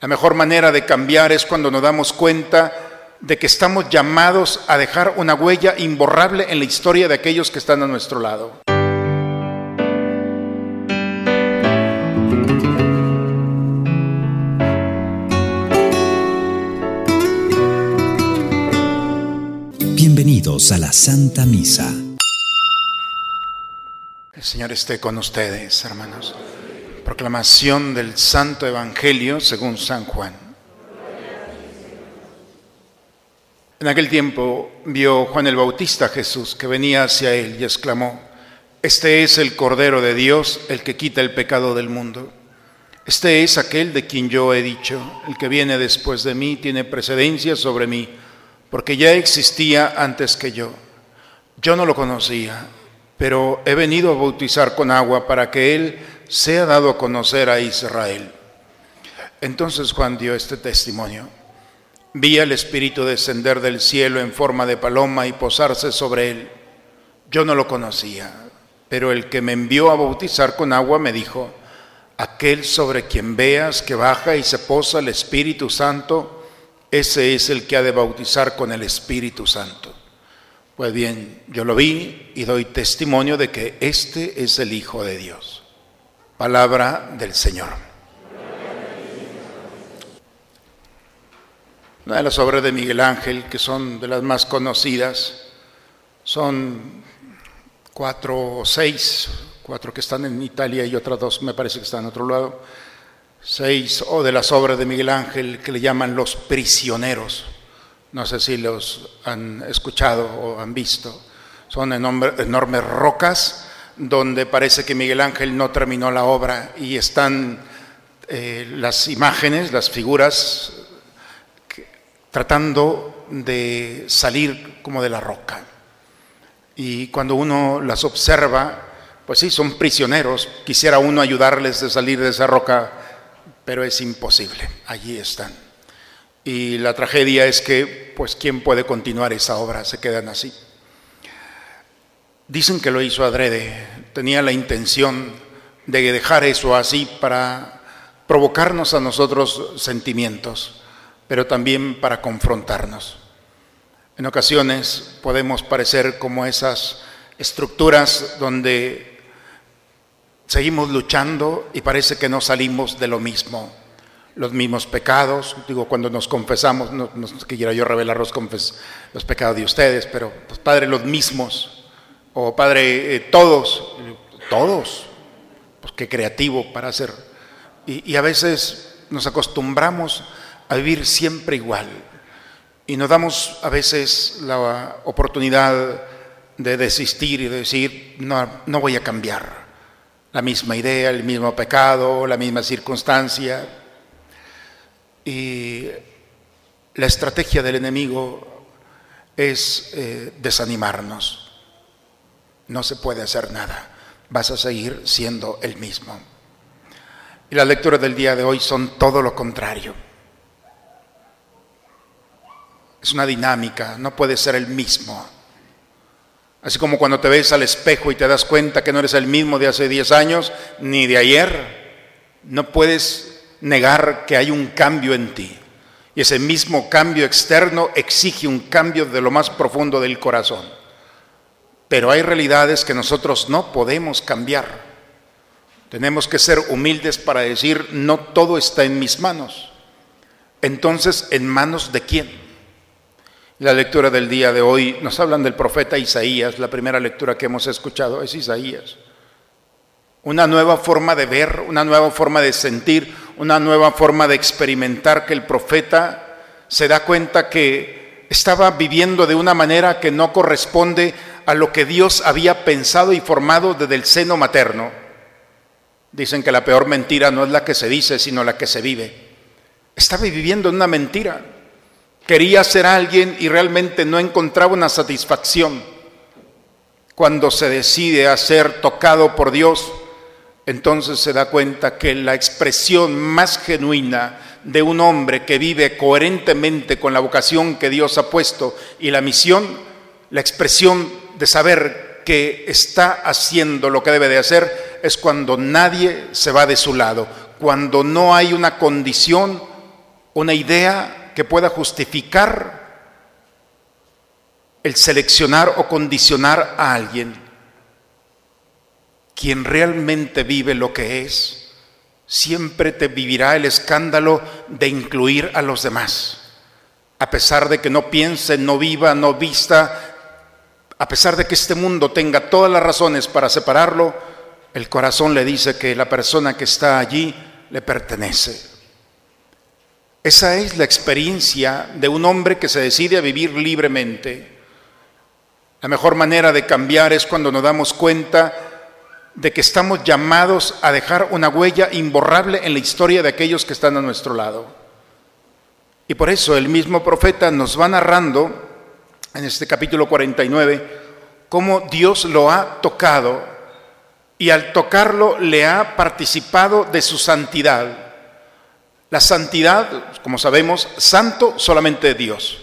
La mejor manera de cambiar es cuando nos damos cuenta de que estamos llamados a dejar una huella imborrable en la historia de aquellos que están a nuestro lado. Bienvenidos a la Santa Misa. El Señor esté con ustedes, hermanos. Proclamación del Santo Evangelio según San Juan. En aquel tiempo vio Juan el Bautista a Jesús que venía hacia él y exclamó, Este es el Cordero de Dios, el que quita el pecado del mundo. Este es aquel de quien yo he dicho, el que viene después de mí tiene precedencia sobre mí, porque ya existía antes que yo. Yo no lo conocía, pero he venido a bautizar con agua para que él sea dado a conocer a Israel. Entonces Juan dio este testimonio. Vi al Espíritu descender del cielo en forma de paloma y posarse sobre él. Yo no lo conocía, pero el que me envió a bautizar con agua me dijo, aquel sobre quien veas que baja y se posa el Espíritu Santo, ese es el que ha de bautizar con el Espíritu Santo. Pues bien, yo lo vi y doy testimonio de que este es el Hijo de Dios. Palabra del Señor. Una de las obras de Miguel Ángel, que son de las más conocidas, son cuatro o seis, cuatro que están en Italia y otras dos me parece que están en otro lado, seis o de las obras de Miguel Ángel que le llaman los prisioneros. No sé si los han escuchado o han visto. Son enormes rocas donde parece que Miguel Ángel no terminó la obra y están eh, las imágenes, las figuras, tratando de salir como de la roca. Y cuando uno las observa, pues sí, son prisioneros. Quisiera uno ayudarles a salir de esa roca, pero es imposible. Allí están. Y la tragedia es que, pues, ¿quién puede continuar esa obra? Se quedan así. Dicen que lo hizo adrede, tenía la intención de dejar eso así para provocarnos a nosotros sentimientos, pero también para confrontarnos. En ocasiones podemos parecer como esas estructuras donde seguimos luchando y parece que no salimos de lo mismo. Los mismos pecados, digo, cuando nos confesamos, no, no quiera yo revelar los, los pecados de ustedes, pero pues, Padre, los mismos o Padre, eh, todos, todos, pues qué creativo para hacer. Y, y a veces nos acostumbramos a vivir siempre igual y nos damos a veces la oportunidad de desistir y de decir, no, no voy a cambiar. La misma idea, el mismo pecado, la misma circunstancia. Y la estrategia del enemigo es eh, desanimarnos no se puede hacer nada. Vas a seguir siendo el mismo. Y las lecturas del día de hoy son todo lo contrario. Es una dinámica, no puede ser el mismo. Así como cuando te ves al espejo y te das cuenta que no eres el mismo de hace 10 años ni de ayer, no puedes negar que hay un cambio en ti. Y ese mismo cambio externo exige un cambio de lo más profundo del corazón. Pero hay realidades que nosotros no podemos cambiar. Tenemos que ser humildes para decir, no todo está en mis manos. Entonces, ¿en manos de quién? La lectura del día de hoy nos hablan del profeta Isaías, la primera lectura que hemos escuchado es Isaías. Una nueva forma de ver, una nueva forma de sentir, una nueva forma de experimentar que el profeta se da cuenta que estaba viviendo de una manera que no corresponde a lo que Dios había pensado y formado desde el seno materno. Dicen que la peor mentira no es la que se dice, sino la que se vive. Estaba viviendo en una mentira. Quería ser alguien y realmente no encontraba una satisfacción. Cuando se decide a ser tocado por Dios, entonces se da cuenta que la expresión más genuina de un hombre que vive coherentemente con la vocación que Dios ha puesto y la misión, la expresión de saber que está haciendo lo que debe de hacer es cuando nadie se va de su lado, cuando no hay una condición una idea que pueda justificar el seleccionar o condicionar a alguien. Quien realmente vive lo que es, siempre te vivirá el escándalo de incluir a los demás. A pesar de que no piense, no viva, no vista, a pesar de que este mundo tenga todas las razones para separarlo, el corazón le dice que la persona que está allí le pertenece. Esa es la experiencia de un hombre que se decide a vivir libremente. La mejor manera de cambiar es cuando nos damos cuenta de que estamos llamados a dejar una huella imborrable en la historia de aquellos que están a nuestro lado. Y por eso el mismo profeta nos va narrando en este capítulo 49 cómo Dios lo ha tocado y al tocarlo le ha participado de su santidad. La santidad, como sabemos, santo solamente Dios.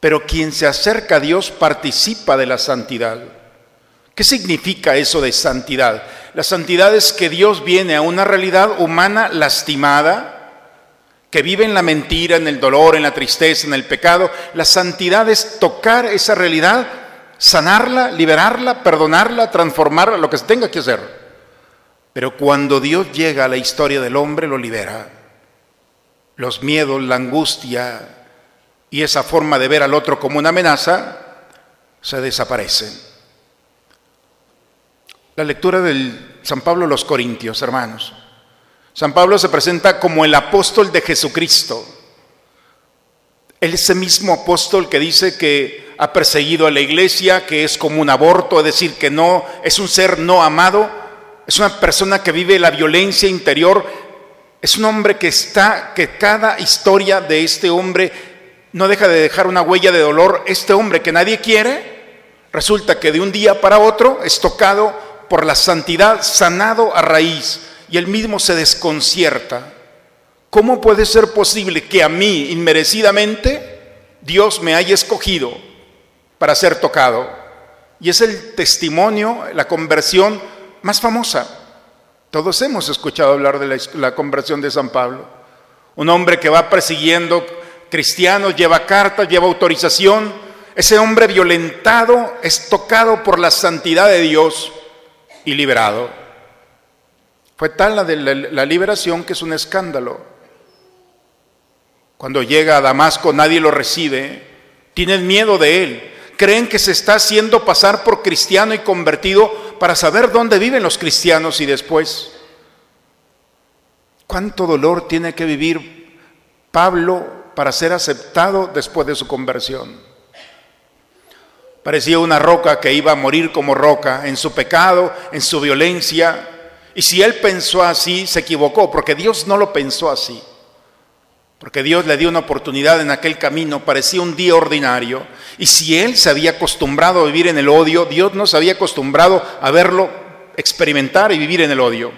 Pero quien se acerca a Dios participa de la santidad. ¿Qué significa eso de santidad? La santidad es que Dios viene a una realidad humana lastimada, que vive en la mentira, en el dolor, en la tristeza, en el pecado. La santidad es tocar esa realidad, sanarla, liberarla, perdonarla, transformarla, lo que se tenga que hacer. Pero cuando Dios llega a la historia del hombre, lo libera los miedos, la angustia y esa forma de ver al otro como una amenaza se desaparecen. La lectura del San Pablo a los Corintios, hermanos. San Pablo se presenta como el apóstol de Jesucristo. Él es ese mismo apóstol que dice que ha perseguido a la iglesia, que es como un aborto, es decir, que no es un ser no amado, es una persona que vive la violencia interior es un hombre que está, que cada historia de este hombre no deja de dejar una huella de dolor. Este hombre que nadie quiere, resulta que de un día para otro es tocado por la santidad, sanado a raíz, y él mismo se desconcierta. ¿Cómo puede ser posible que a mí, inmerecidamente, Dios me haya escogido para ser tocado? Y es el testimonio, la conversión más famosa. Todos hemos escuchado hablar de la, conversión de San Pablo. Un hombre que va persiguiendo cristianos, lleva cartas, lleva autorización. Ese hombre violentado es tocado por la santidad de Dios y liberado. Fue tal la de la liberación que es un escándalo. Cuando llega a Damasco nadie lo recibe, tienen miedo de él, creen que se está haciendo pasar por cristiano y convertido para saber dónde viven los cristianos y después. ¿Cuánto dolor tiene que vivir Pablo para ser aceptado después de su conversión? Parecía una roca que iba a morir como roca en su pecado, en su violencia. Y si él pensó así, se equivocó, porque Dios no lo pensó así. Porque Dios le dio una oportunidad en aquel camino, parecía un día ordinario. Y si él se había acostumbrado a vivir en el odio, Dios no se había acostumbrado a verlo experimentar y vivir en el odio.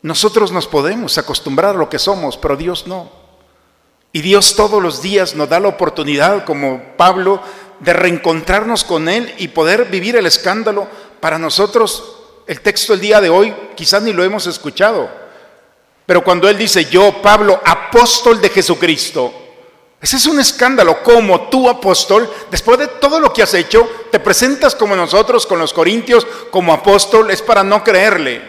Nosotros nos podemos acostumbrar a lo que somos, pero Dios no. Y Dios todos los días nos da la oportunidad, como Pablo, de reencontrarnos con Él y poder vivir el escándalo. Para nosotros, el texto del día de hoy quizás ni lo hemos escuchado. Pero cuando Él dice, yo, Pablo, apóstol de Jesucristo, ese es un escándalo, como tú, apóstol, después de todo lo que has hecho, te presentas como nosotros, con los corintios, como apóstol, es para no creerle.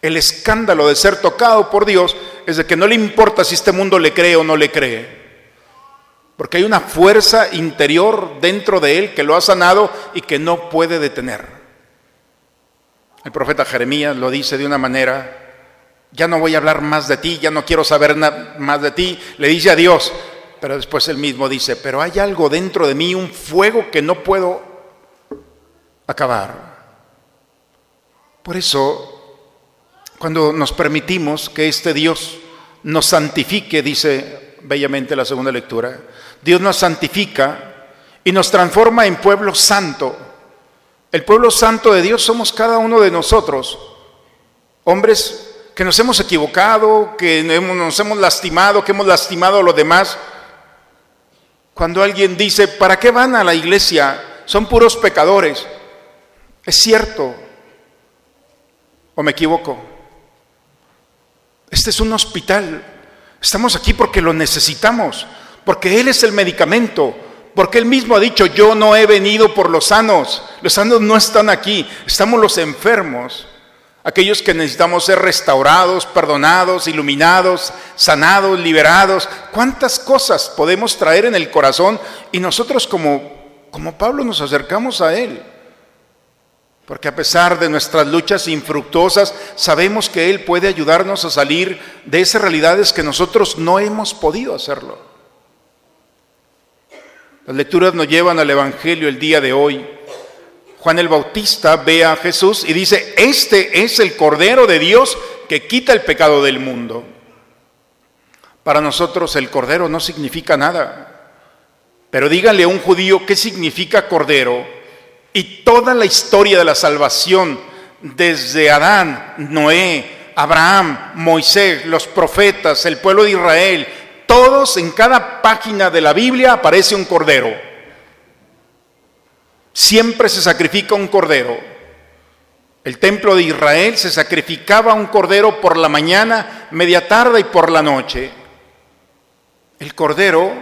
El escándalo de ser tocado por Dios es de que no le importa si este mundo le cree o no le cree. Porque hay una fuerza interior dentro de él que lo ha sanado y que no puede detener. El profeta Jeremías lo dice de una manera, ya no voy a hablar más de ti, ya no quiero saber más de ti. Le dice a Dios, pero después él mismo dice, pero hay algo dentro de mí, un fuego que no puedo acabar. Por eso, cuando nos permitimos que este Dios nos santifique, dice bellamente la segunda lectura, Dios nos santifica y nos transforma en pueblo santo. El pueblo santo de Dios somos cada uno de nosotros, hombres que nos hemos equivocado, que nos hemos lastimado, que hemos lastimado a los demás, cuando alguien dice, ¿para qué van a la iglesia? Son puros pecadores. ¿Es cierto? ¿O me equivoco? Este es un hospital. Estamos aquí porque lo necesitamos, porque Él es el medicamento, porque Él mismo ha dicho, yo no he venido por los sanos, los sanos no están aquí, estamos los enfermos, aquellos que necesitamos ser restaurados, perdonados, iluminados, sanados, liberados. ¿Cuántas cosas podemos traer en el corazón y nosotros como, como Pablo nos acercamos a Él? Porque a pesar de nuestras luchas infructuosas, sabemos que Él puede ayudarnos a salir de esas realidades que nosotros no hemos podido hacerlo. Las lecturas nos llevan al Evangelio el día de hoy. Juan el Bautista ve a Jesús y dice, este es el Cordero de Dios que quita el pecado del mundo. Para nosotros el Cordero no significa nada. Pero díganle a un judío qué significa Cordero y toda la historia de la salvación, desde Adán, Noé, Abraham, Moisés, los profetas, el pueblo de Israel, todos en cada página de la Biblia aparece un cordero. Siempre se sacrifica un cordero. El templo de Israel se sacrificaba un cordero por la mañana, media tarde y por la noche. El cordero,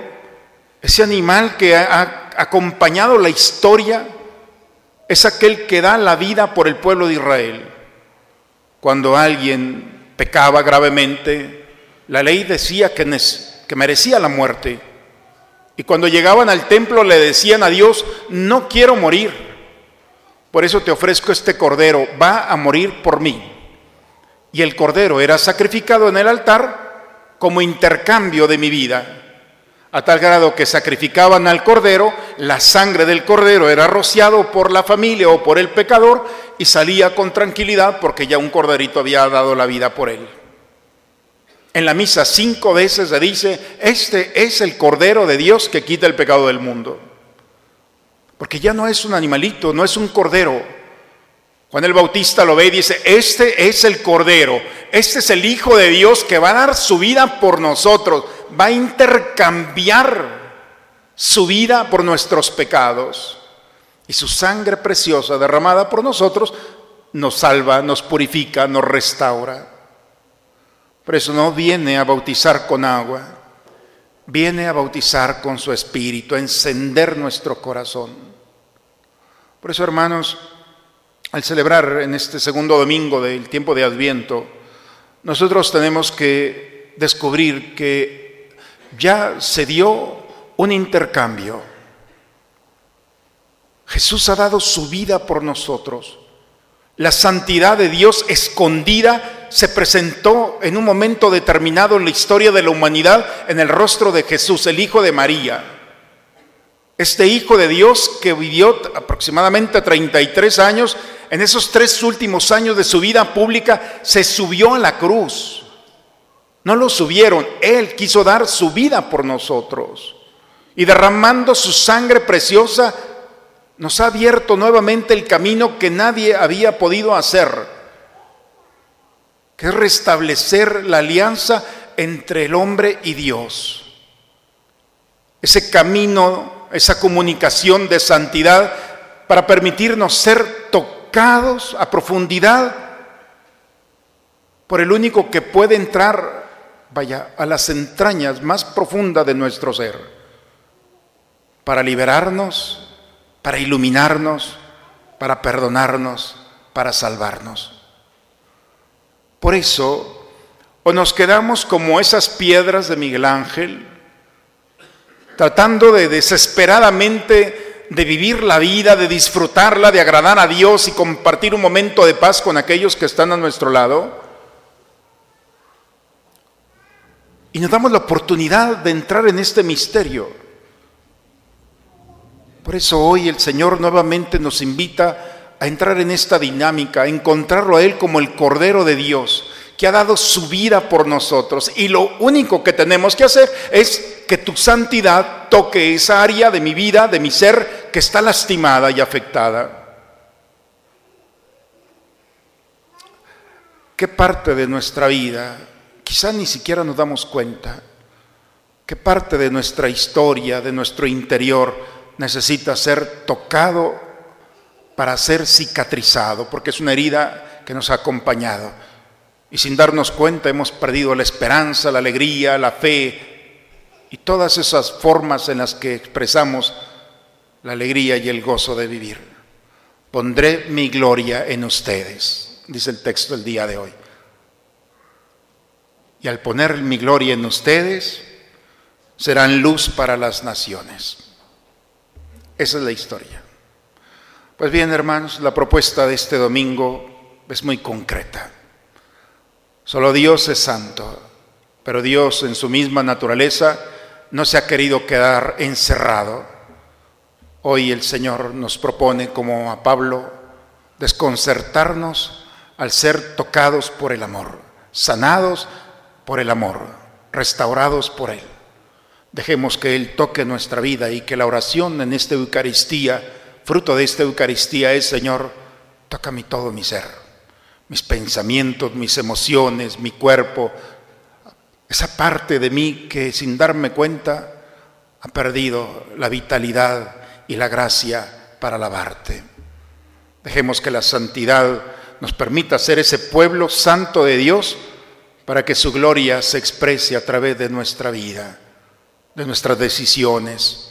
ese animal que ha acompañado la historia, es aquel que da la vida por el pueblo de Israel. Cuando alguien pecaba gravemente, la ley decía que, que merecía la muerte. Y cuando llegaban al templo le decían a Dios, no quiero morir, por eso te ofrezco este cordero, va a morir por mí. Y el cordero era sacrificado en el altar como intercambio de mi vida a tal grado que sacrificaban al cordero, la sangre del cordero era rociado por la familia o por el pecador y salía con tranquilidad porque ya un corderito había dado la vida por él. En la misa cinco veces se dice, este es el cordero de Dios que quita el pecado del mundo. Porque ya no es un animalito, no es un cordero. Juan el Bautista lo ve y dice, este es el cordero, este es el Hijo de Dios que va a dar su vida por nosotros va a intercambiar su vida por nuestros pecados. Y su sangre preciosa derramada por nosotros nos salva, nos purifica, nos restaura. Por eso no viene a bautizar con agua, viene a bautizar con su espíritu, a encender nuestro corazón. Por eso, hermanos, al celebrar en este segundo domingo del tiempo de Adviento, nosotros tenemos que descubrir que ya se dio un intercambio. Jesús ha dado su vida por nosotros. La santidad de Dios escondida se presentó en un momento determinado en la historia de la humanidad en el rostro de Jesús, el Hijo de María. Este Hijo de Dios que vivió aproximadamente 33 años, en esos tres últimos años de su vida pública, se subió a la cruz no lo subieron, Él quiso dar su vida por nosotros. Y derramando su sangre preciosa, nos ha abierto nuevamente el camino que nadie había podido hacer, que es restablecer la alianza entre el hombre y Dios. Ese camino, esa comunicación de santidad para permitirnos ser tocados a profundidad por el único que puede entrar vaya, a las entrañas más profundas de nuestro ser, para liberarnos, para iluminarnos, para perdonarnos, para salvarnos. Por eso, o nos quedamos como esas piedras de Miguel Ángel, tratando de desesperadamente de vivir la vida, de disfrutarla, de agradar a Dios y compartir un momento de paz con aquellos que están a nuestro lado, Y nos damos la oportunidad de entrar en este misterio. Por eso hoy el Señor nuevamente nos invita a entrar en esta dinámica, a encontrarlo a Él como el Cordero de Dios, que ha dado su vida por nosotros. Y lo único que tenemos que hacer es que tu santidad toque esa área de mi vida, de mi ser, que está lastimada y afectada. ¿Qué parte de nuestra vida quizá ni siquiera nos damos cuenta que parte de nuestra historia, de nuestro interior, necesita ser tocado para ser cicatrizado, porque es una herida que nos ha acompañado. Y sin darnos cuenta hemos perdido la esperanza, la alegría, la fe y todas esas formas en las que expresamos la alegría y el gozo de vivir. Pondré mi gloria en ustedes, dice el texto del día de hoy. Y al poner mi gloria en ustedes, serán luz para las naciones. Esa es la historia. Pues bien, hermanos, la propuesta de este domingo es muy concreta. Solo Dios es santo, pero Dios en su misma naturaleza no se ha querido quedar encerrado. Hoy el Señor nos propone, como a Pablo, desconcertarnos al ser tocados por el amor, sanados por el amor, restaurados por Él. Dejemos que Él toque nuestra vida y que la oración en esta Eucaristía, fruto de esta Eucaristía es, Señor, toca mi todo mi ser, mis pensamientos, mis emociones, mi cuerpo, esa parte de mí que sin darme cuenta ha perdido la vitalidad y la gracia para alabarte. Dejemos que la santidad nos permita ser ese pueblo santo de Dios para que su gloria se exprese a través de nuestra vida de nuestras decisiones,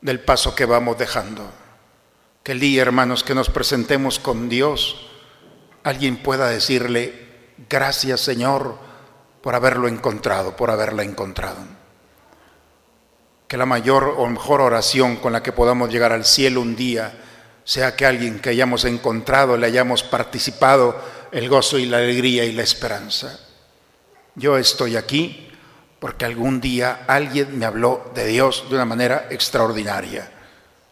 del paso que vamos dejando. Que el día, hermanos, que nos presentemos con Dios, alguien pueda decirle, gracias Señor por haberlo encontrado, por haberla encontrado. Que la mayor o mejor oración con la que podamos llegar al cielo un día sea que alguien que hayamos encontrado le hayamos participado el gozo y la alegría y la esperanza. Yo estoy aquí porque algún día alguien me habló de Dios de una manera extraordinaria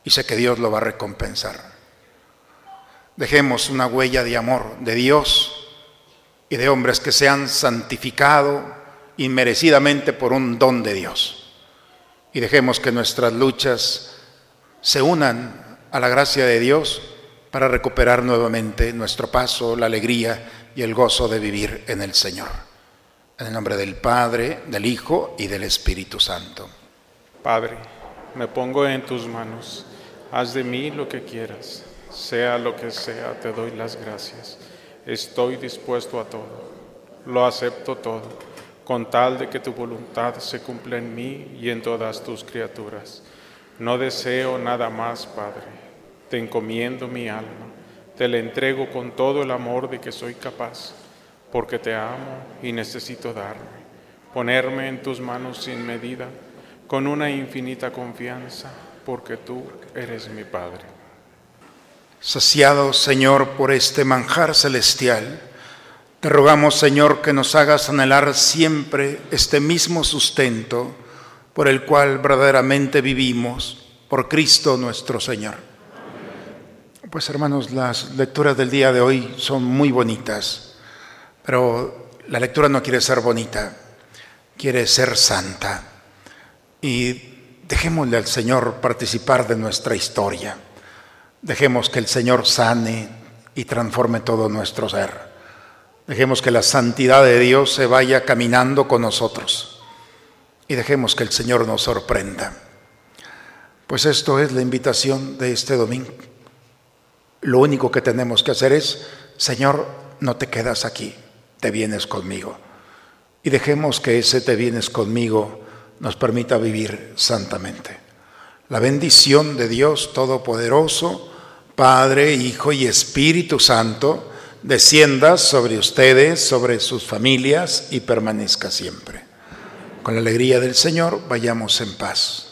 y sé que Dios lo va a recompensar. Dejemos una huella de amor de Dios y de hombres que se han santificado inmerecidamente por un don de Dios. Y dejemos que nuestras luchas se unan a la gracia de Dios para recuperar nuevamente nuestro paso, la alegría y el gozo de vivir en el Señor. En el nombre del Padre, del Hijo y del Espíritu Santo. Padre, me pongo en tus manos. Haz de mí lo que quieras. Sea lo que sea, te doy las gracias. Estoy dispuesto a todo. Lo acepto todo, con tal de que tu voluntad se cumpla en mí y en todas tus criaturas. No deseo nada más, Padre. Te encomiendo mi alma. Te la entrego con todo el amor de que soy capaz porque te amo y necesito darme, ponerme en tus manos sin medida, con una infinita confianza, porque tú eres mi Padre. Saciado, Señor, por este manjar celestial, te rogamos, Señor, que nos hagas anhelar siempre este mismo sustento por el cual verdaderamente vivimos, por Cristo nuestro Señor. Pues hermanos, las lecturas del día de hoy son muy bonitas. Pero la lectura no quiere ser bonita, quiere ser santa. Y dejémosle al Señor participar de nuestra historia. Dejemos que el Señor sane y transforme todo nuestro ser. Dejemos que la santidad de Dios se vaya caminando con nosotros. Y dejemos que el Señor nos sorprenda. Pues esto es la invitación de este domingo. Lo único que tenemos que hacer es, Señor, no te quedas aquí te vienes conmigo. Y dejemos que ese te vienes conmigo nos permita vivir santamente. La bendición de Dios Todopoderoso, Padre, Hijo y Espíritu Santo, descienda sobre ustedes, sobre sus familias y permanezca siempre. Con la alegría del Señor, vayamos en paz.